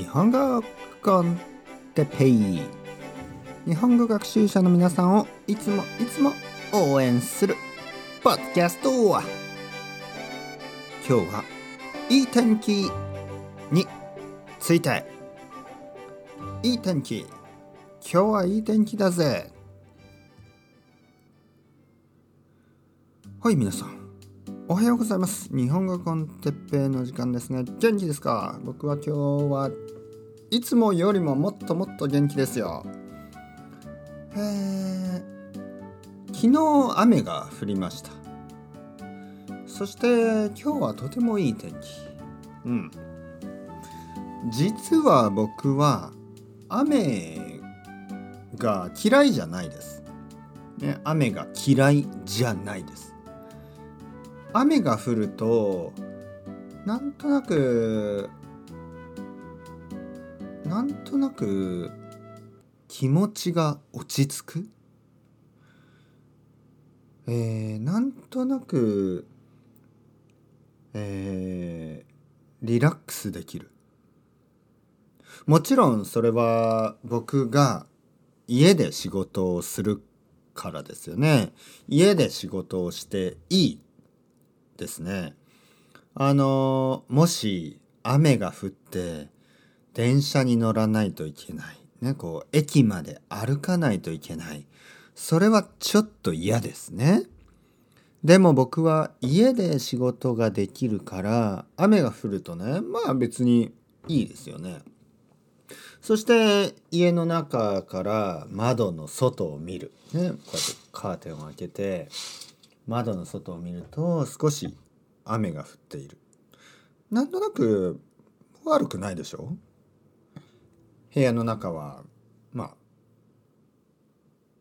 日本語コンテペイ日本語学習者の皆さんをいつもいつも応援するポッドキャスト今日はいい天気について。いい天気。今日はいい天気だぜ。はい皆さん。おはようございます。日本語コンテッペイの時間ですね。元気ですか？僕は今日はいつもよりももっともっと元気ですよ。え、昨日雨が降りました。そして今日はとてもいい天気。うん。実は僕は雨が嫌いじゃないです、ね、雨が嫌いじゃないです。雨が降るとなんとなくなんとなく気持ちが落ち着く？えー、なんとなくえー、リラックスできる。もちろんそれは僕が家で仕事をするからですよね。家で仕事をしていいですね。あのもし雨が降って電車に乗らないといけない。ねこう駅まで歩かないといけない。それはちょっと嫌ですね。でも僕は家で仕事ができるから雨が降るとねまあ別にいいですよね。そして家の中から窓の外を見る、ね、こうやってカーテンを開けて窓の外を見ると少し雨が降っている。なんとなく悪くないでしょ？部屋の中はまあ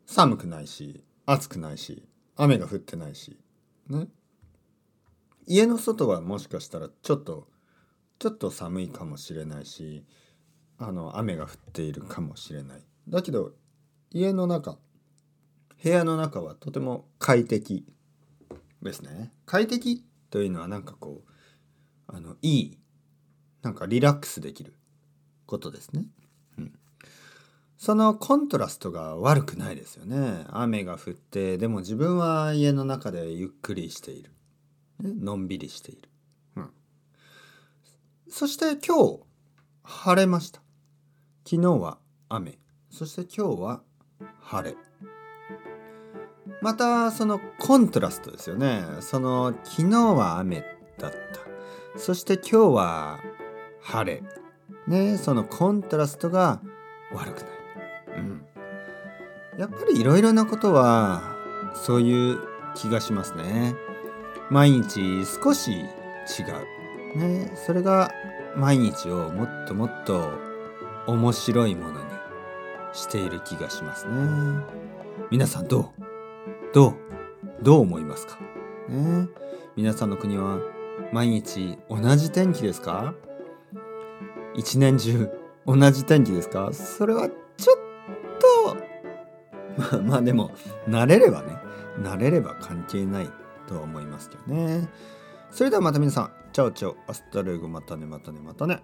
寒くないし暑くないし雨が降ってないしね。家の外はもしかしたらちょっとちょっと寒いかもしれないしあの雨が降っているかもしれない。だけど家の中部屋の中はとても快適。ですね快適というのはなんかこうあのいいなんかリラックスできることですね。うん、そのコントラストが悪くないですよね。雨が降ってでも自分は家の中でゆっくりしている。ね、のんびりしている。うん、そして今日晴れました。昨日は雨。そして今日は晴れ。またそのコントラストですよね。その昨日は雨だった。そして今日は晴れ。ねそのコントラストが悪くない、うん、やっぱりいろいろなことはそういう気がしますね。毎日少し違う。ねそれが毎日をもっともっと面白いものにしている気がしますね。皆さんどう？どうどう思いますか？ね。皆さんの国は毎日同じ天気ですか？一年中同じ天気ですか？それはちょっと まあまあでも慣れればね慣れれば関係ないとは思いますけどね。それではまた皆さん。 Ciao ciao。 Hasta luego。またねまたねまたね